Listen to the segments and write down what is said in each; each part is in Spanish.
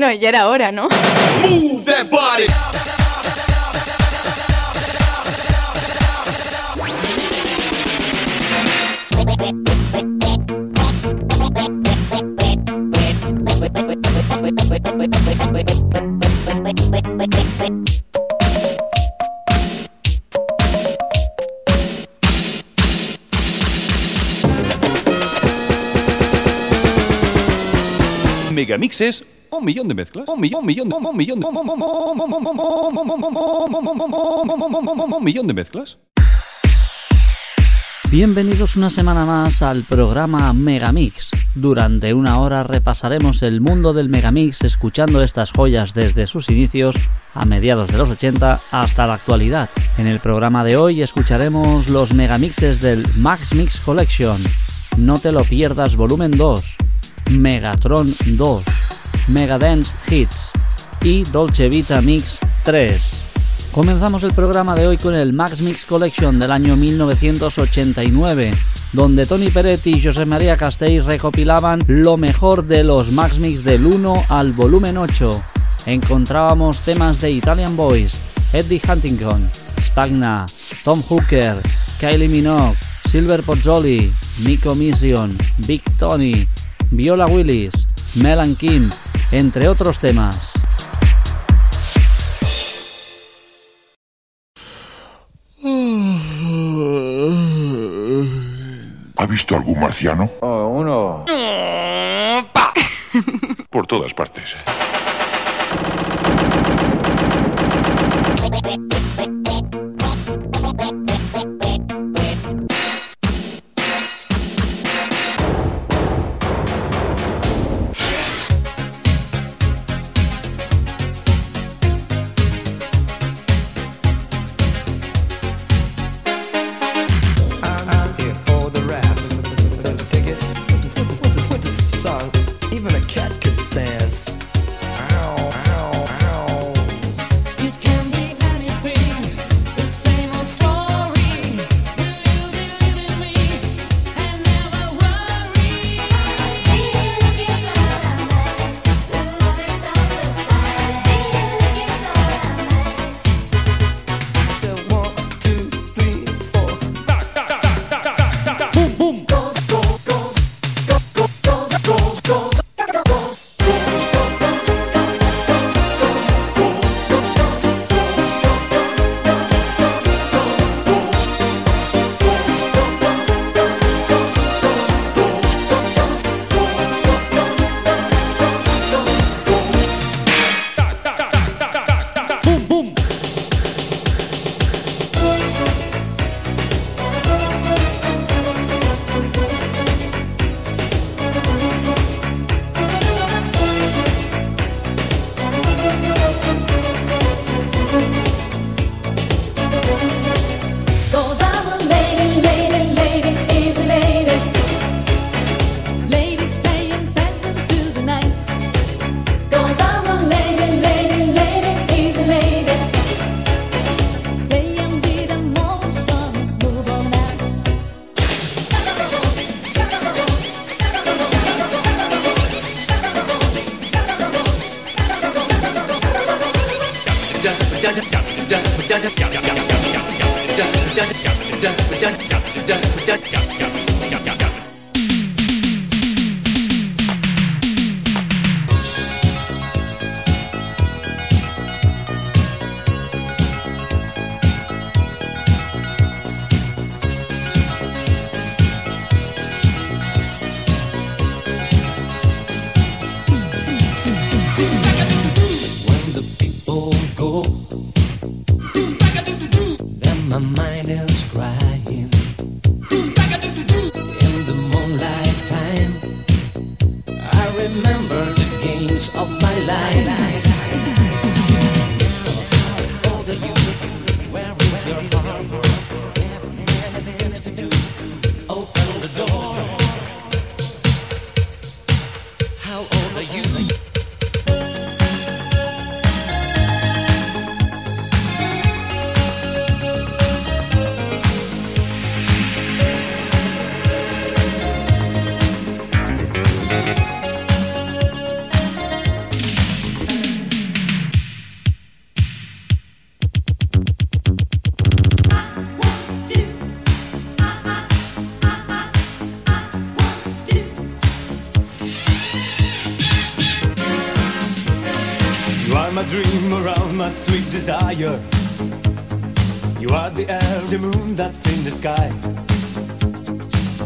Bueno, ya era hora, ¿no? Move that body. Megamixes, un millón de mezclas, un millón, un millón, un millón, un millón de mezclas. Bienvenidos una semana más al programa Megamix. Durante una hora repasaremos el mundo del Megamix escuchando estas joyas desde sus inicios a mediados de los 80 hasta la actualidad. En el programa de hoy escucharemos los megamixes del Max Mix Collection. No te lo pierdas volumen 2, Megatron 2, Megadance Hits y Dolce Vita Mix 3. Comenzamos el programa de hoy con el Max Mix Collection del año 1989, donde Tony Peretti y José María Castells recopilaban lo mejor de los Max Mix del 1 al volumen 8. Encontrábamos temas de Italian Boys, Eddie Huntington, Spagna, Tom Hooker, Kylie Minogue, Silver Pozzoli, Nico Mission, Big Tony, Viola Willis, Melan Kim, entre otros temas. ¿Ha visto algún marciano? Oh, uno. Por todas partes.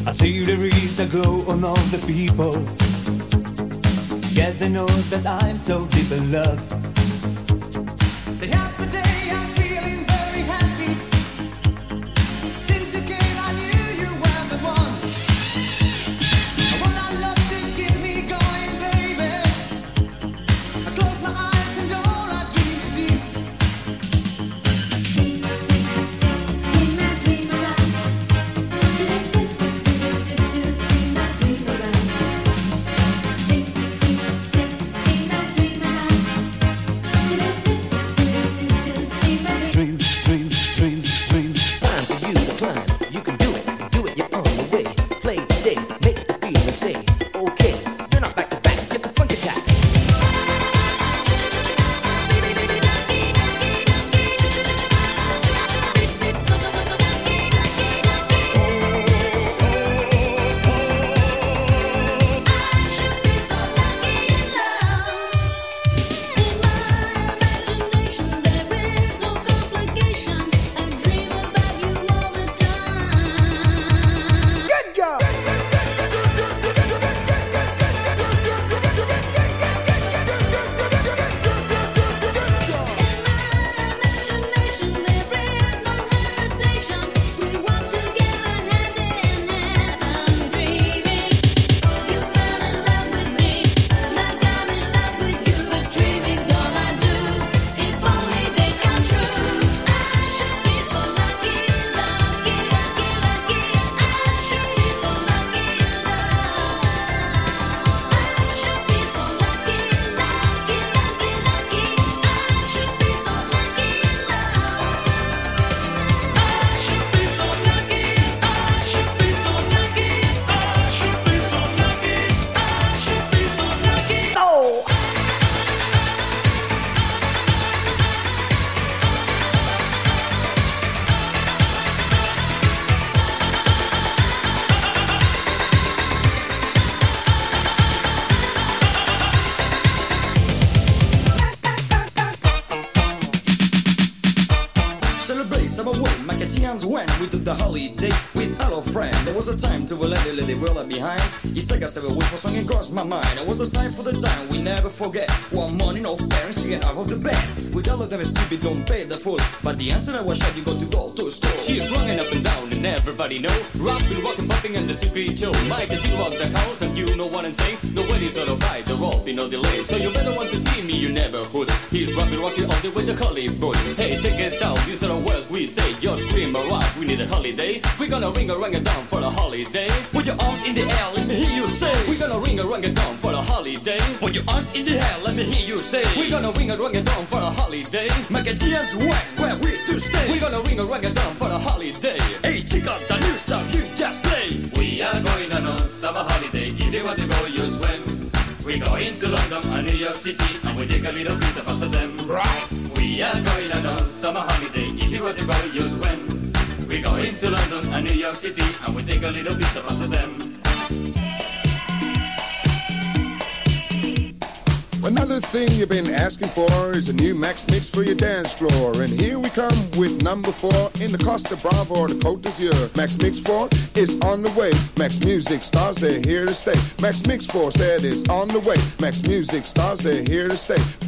I see there is a glow on all the people. Yes, they know that I'm so deep in love. The happy day, forget. One morning, old parents get out of the bed. With all of them stupid, don't pay the fool. But the answer I was shot, you got to go to school. She's running up and down and everybody know. been walking, bumping and the secret show. Mike is you the house and you know what I'm saying. The wedding's all right, the rope, no delay. So you better want to see me, you never would. He's rocking all the way to Hollywood. Hey, check it out, these are the words we say. Just scream around, we need a holiday. We're gonna ring a rang a down for a holiday. Put your arms in the air, in the air, let me hear you say. We're gonna ring a rang a down for a holiday. Make a chance when, where we to stay. We're gonna ring a rang a down for a holiday. Hey, check out the new stuff you just play. We are going on a summer holiday. If you want to go, you swim. We go into London and New York City and we take a little piece of us of them. Right. We are going on a summer holiday. If you want to go, you swim. We go into London and New York City and we take a little piece of us of them. You've been asking for is a new Max Mix for your dance floor. And here we come with number four in the Costa Bravo or the Côte d'Azur. Max Mix 4 is on the way. Max Music stars, they're here to stay. Max Mix 4 said it's on the way. Max Music stars, they're here to stay.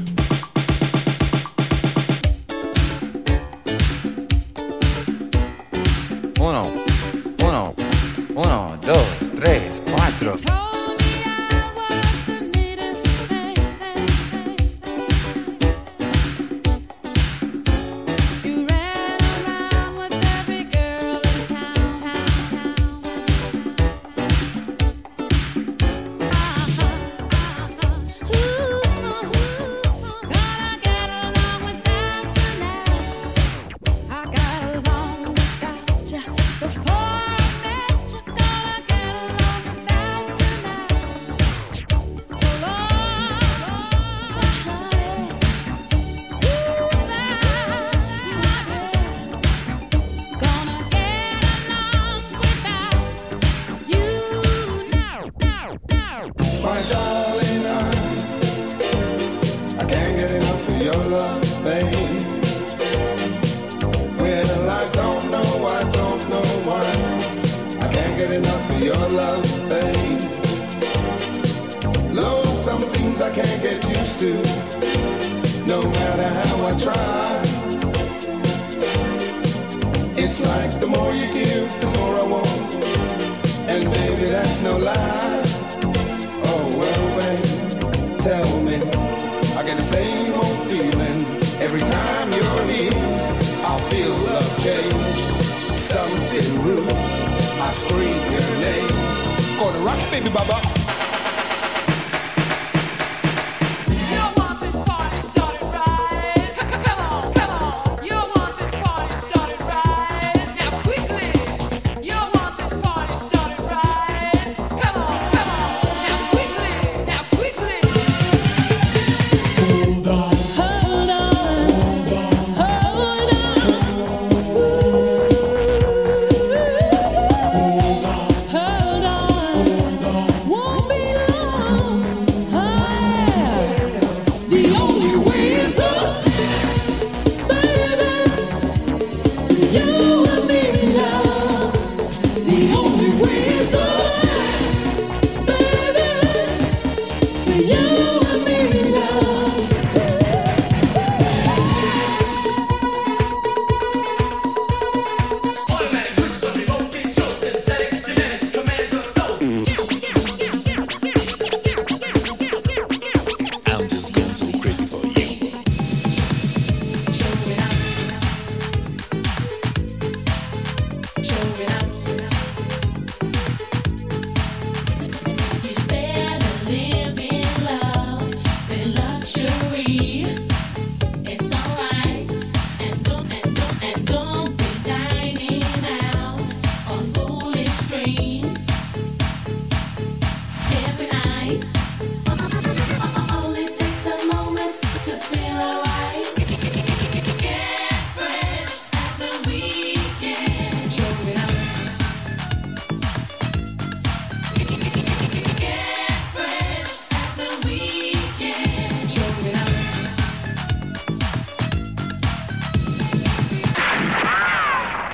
Something rude. I scream your name. Gonna rock, baby, baba.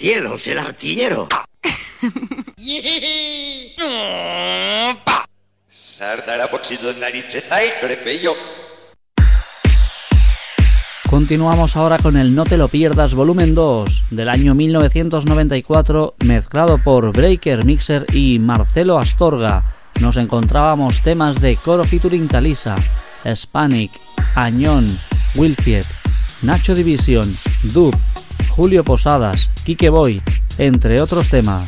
El artillero. Continuamos ahora con el No te lo pierdas volumen 2 del año 1994 mezclado por Breaker Mixer y Marcelo Astorga. Nos encontrábamos temas de Coro featuring Talisa, Spanic, Añón, Wilfied, Nacho División, Dub, Julio Posadas, Kike Boy, entre otros temas.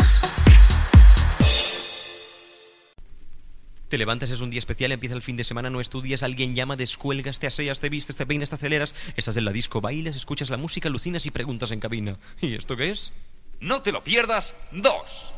Te levantas, es un día especial, empieza el fin de semana, no estudias, alguien llama, descuelgas, te aseas, te vistes, te peinas, te aceleras, estás en la disco, bailas, escuchas la música, alucinas y preguntas en cabina. ¿Y esto qué es? No te lo pierdas, dos.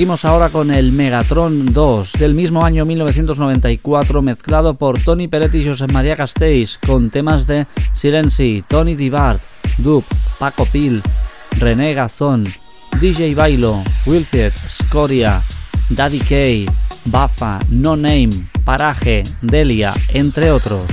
Seguimos ahora con el Megatron 2 del mismo año 1994 mezclado por Tony Peretti y José María Castells con temas de Silenci, Tony Dibart, Dub, Paco Pil, René Gazón, DJ Bailo, Wilfred, Scoria, Daddy K, Bafa, No Name, Paraje, Delia, entre otros.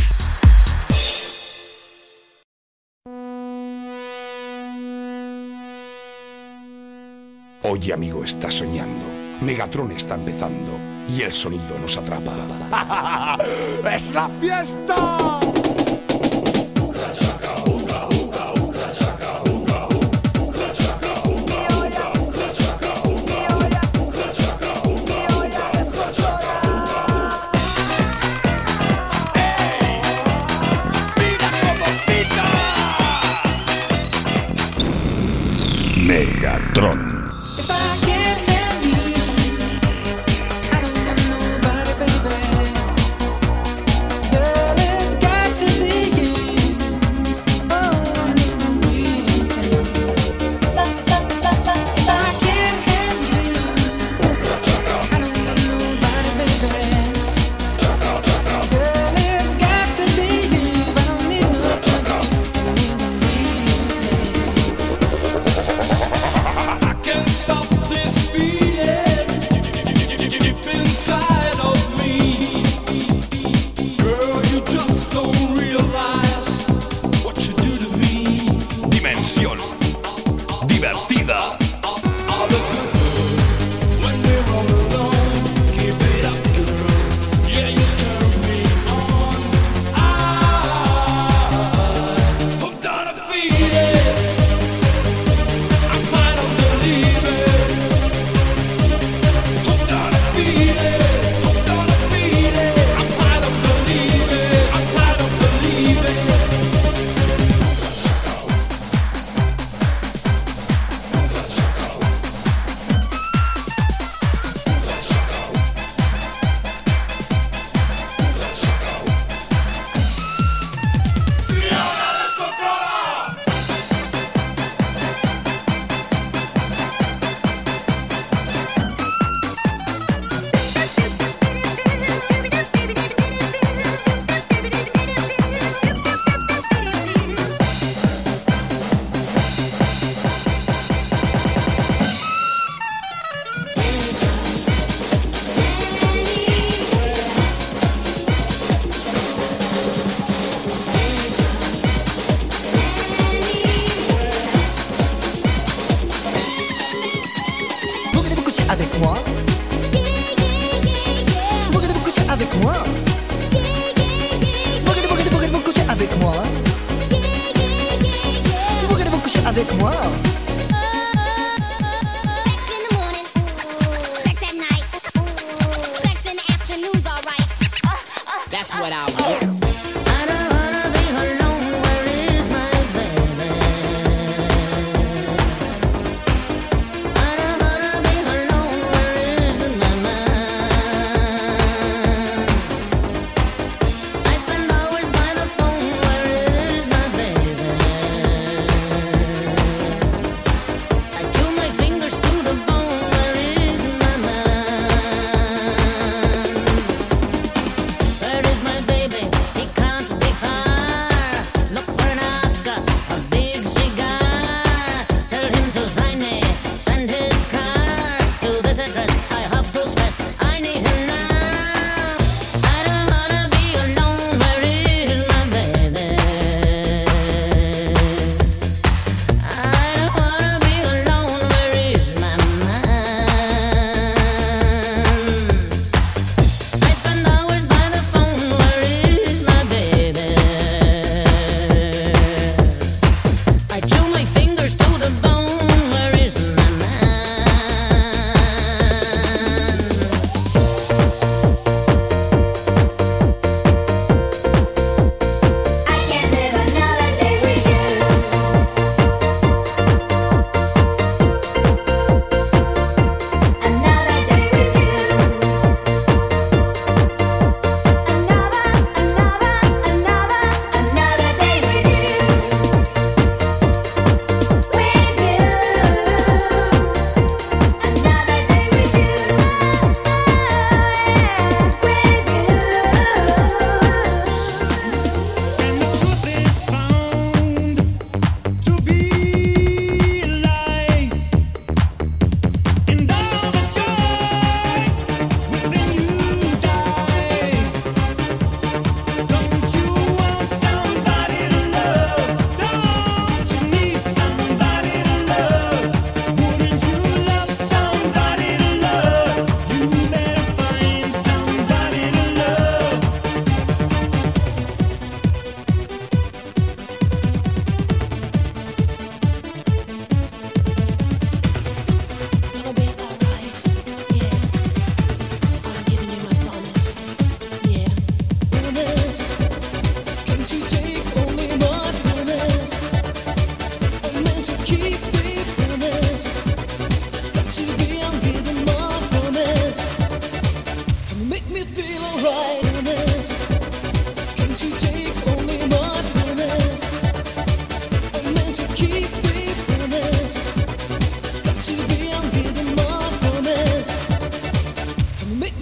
Oye, amigo, está soñando. Megatron está empezando y el sonido nos atrapa. ¡Es la fiesta!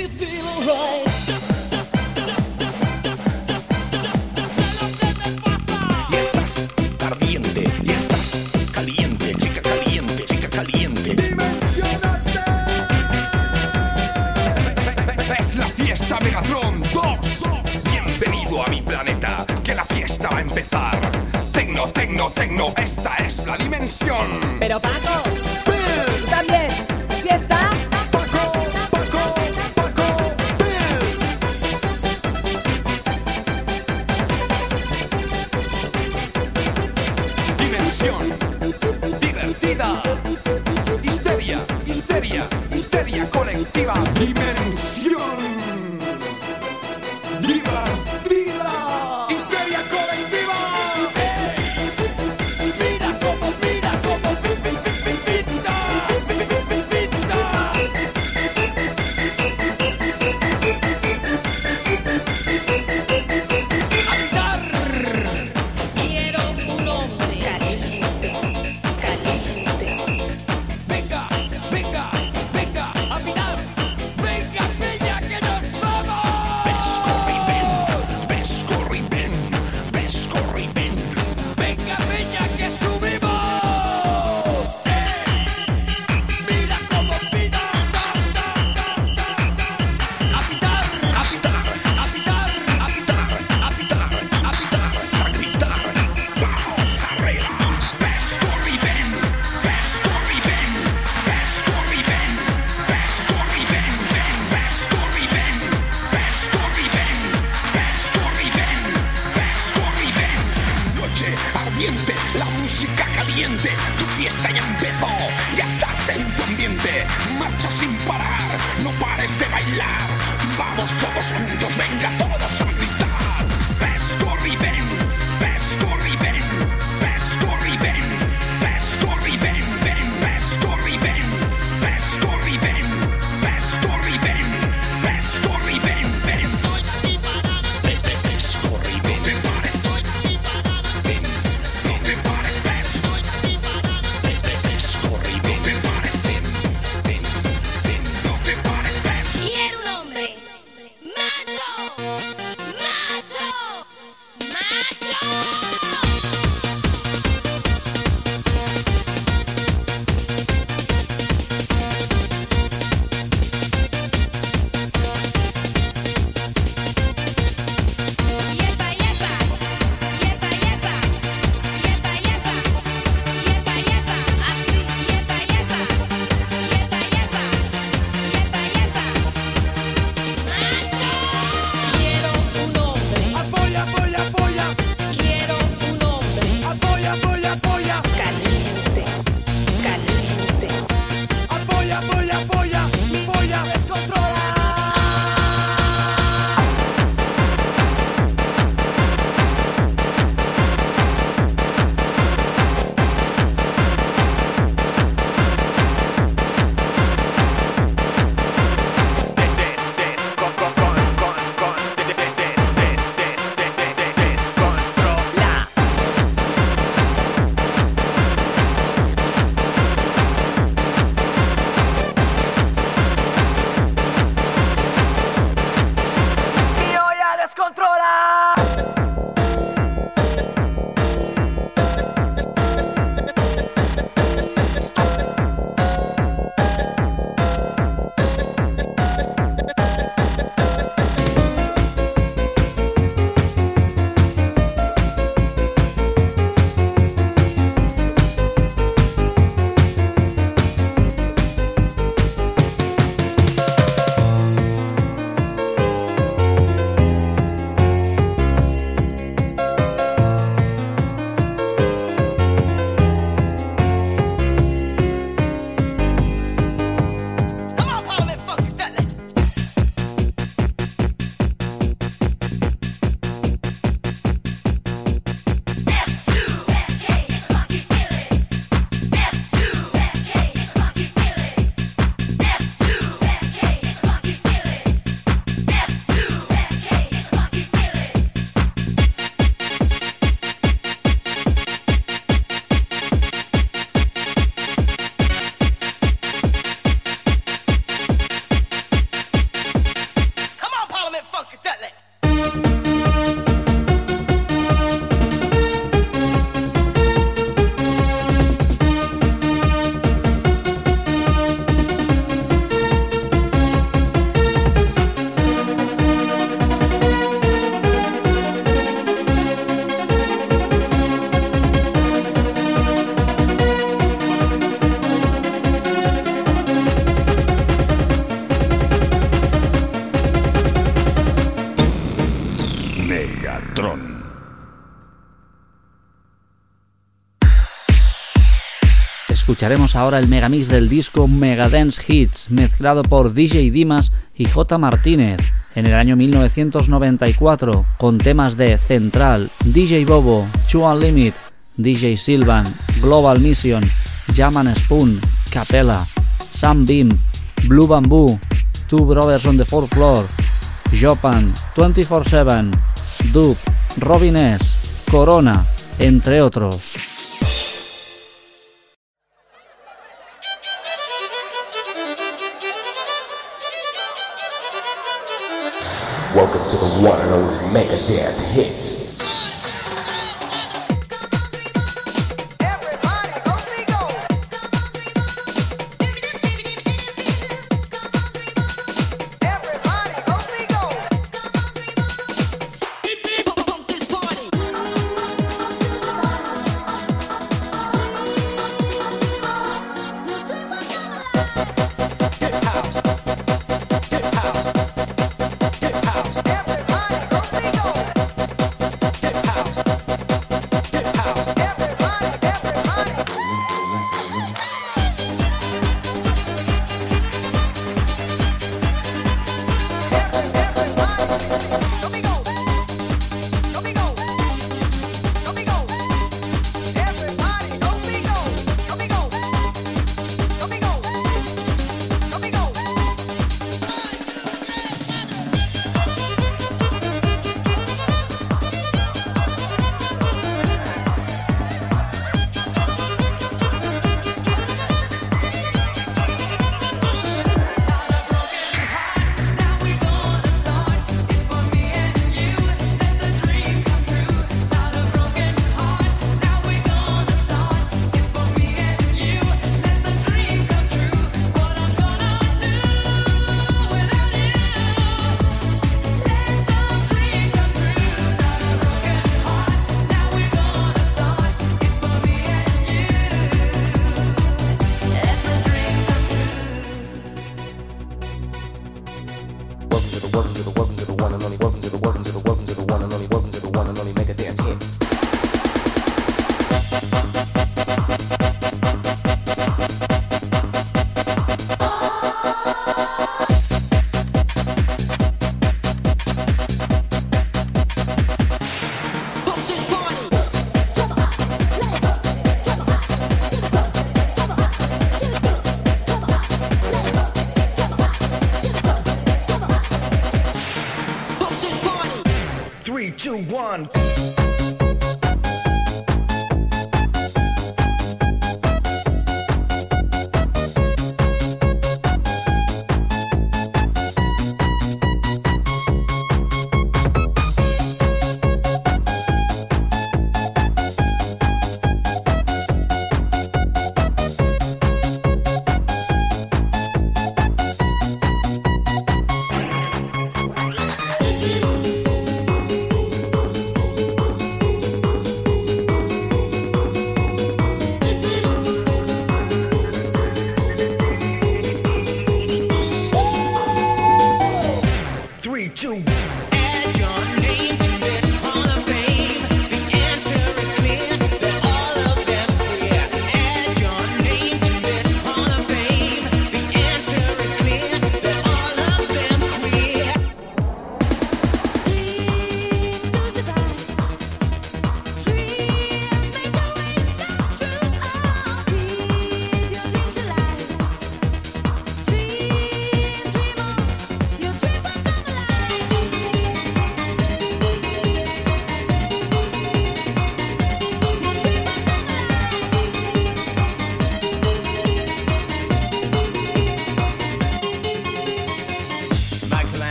Y estás ardiente, y estás caliente, chica caliente, chica caliente. Dimensiónate. Ves la fiesta megatrom Bienvenido a mi planeta, que la fiesta va a empezar. Tecno, tecno, tecno, esta es la dimensión. Pero pato. música caliente, tu fiesta ya empezó, ya estás en tu ambiente, marcha sin parar, no pares de bailar. Escucharemos ahora el megamix del disco Megadance Hits, mezclado por DJ Dimas y J. Martínez en el año 1994, con temas de Central, DJ Bobo, Chuan Limit, DJ Silvan, Global Mission, Jaman Spoon, Capella, Sam Beam, Blue Bamboo, Two Brothers on the Fourth Floor, Jopan, 24-7, Duke, Robin S., Corona, entre otros. One and only Mega Dance Hits.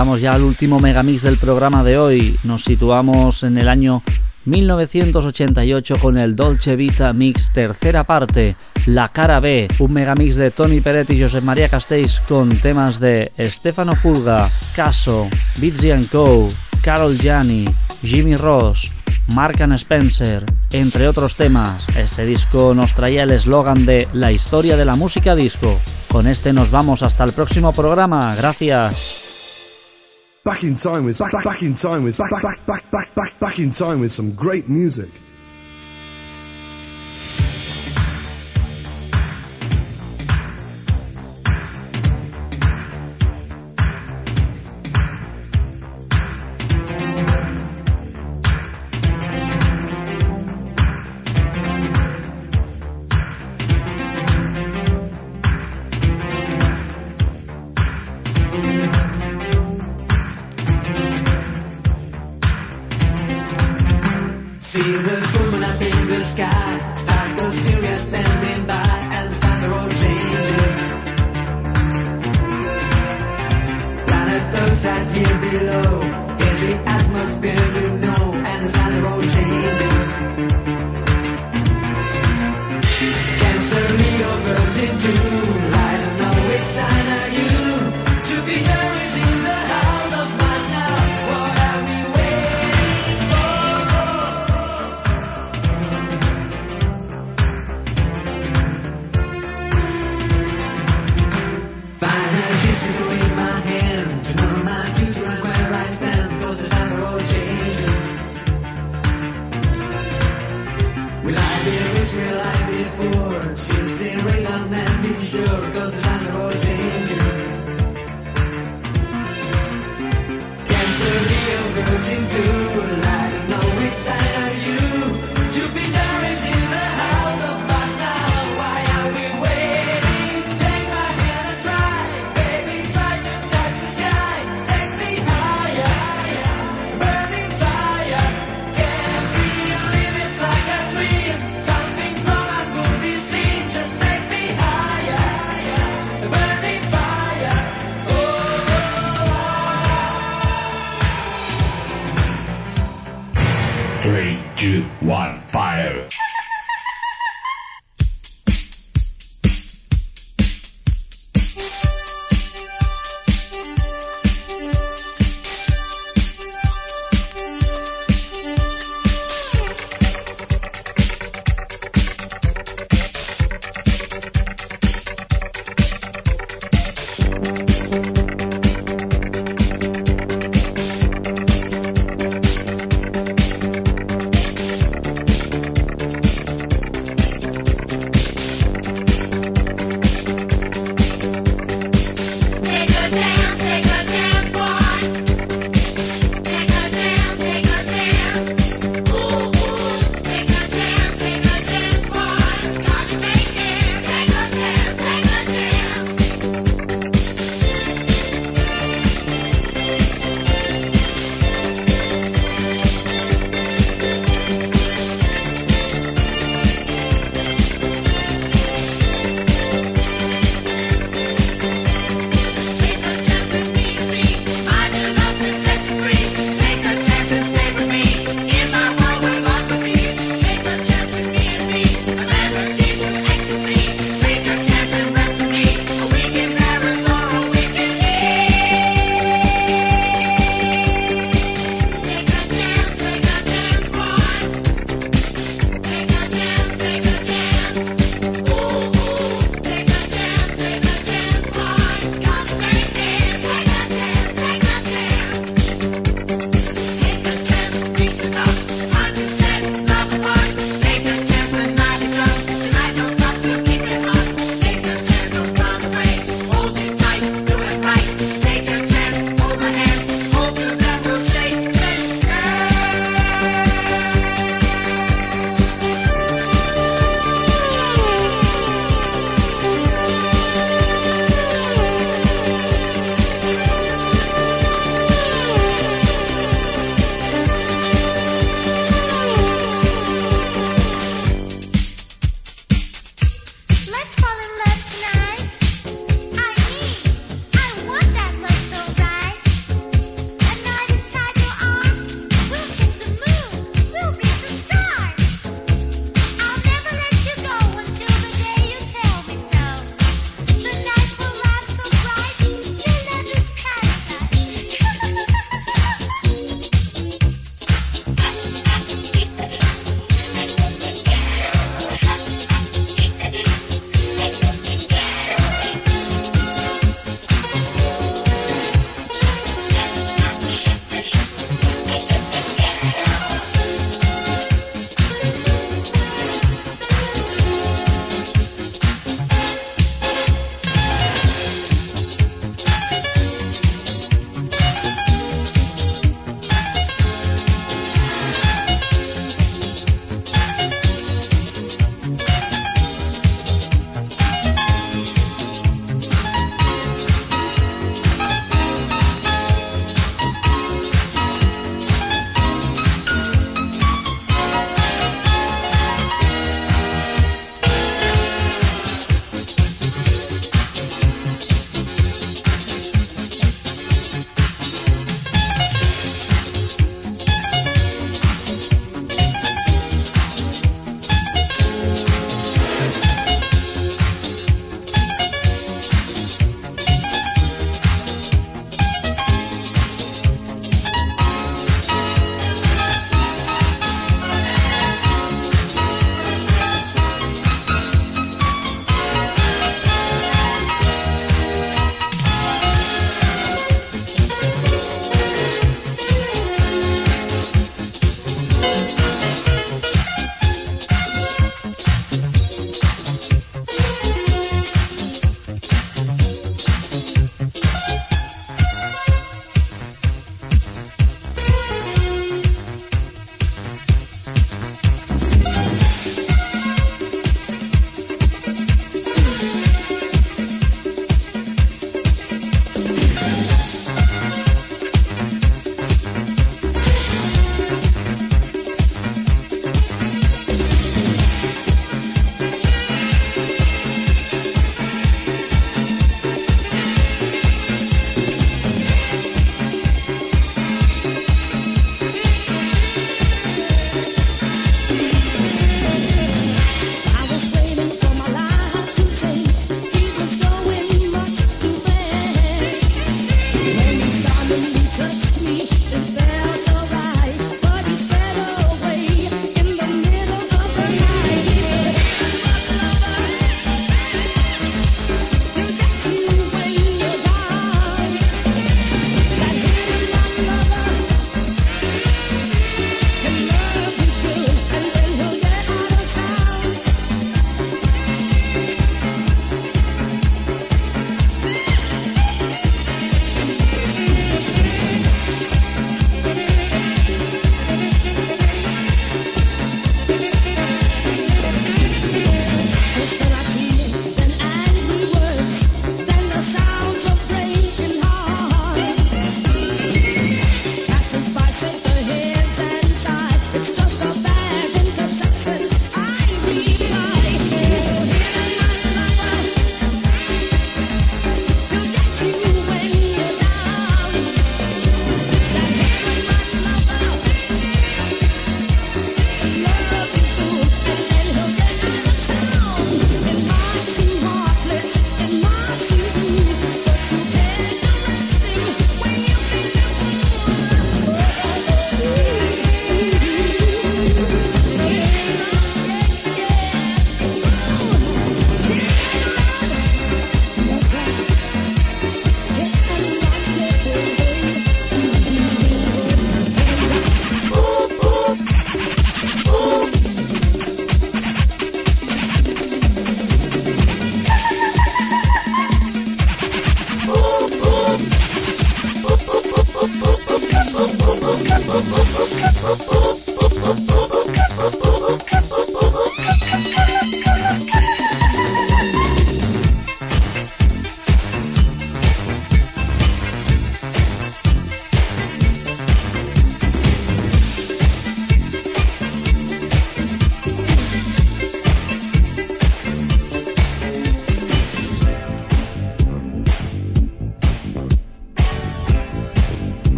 Llegamos ya al último megamix del programa de hoy. Nos situamos en el año 1988 con el Dolce Vita Mix tercera parte, La Cara B, un megamix de Tony Peret y José María Castells con temas de Stefano Pulga, Caso, Bizzy Co, Carol Gianni, Jimmy Ross, Mark and Spencer, entre otros temas. Este disco nos traía el eslogan de La historia de la música disco. Con este nos vamos hasta el próximo programa. Gracias. Back in time with back, back in time with back, back, back, back, back, back in time with some great music.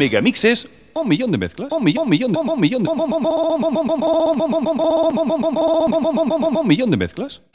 megamixes, un millón de mezclas, un millón, un millón, un millón, un millón de mezclas.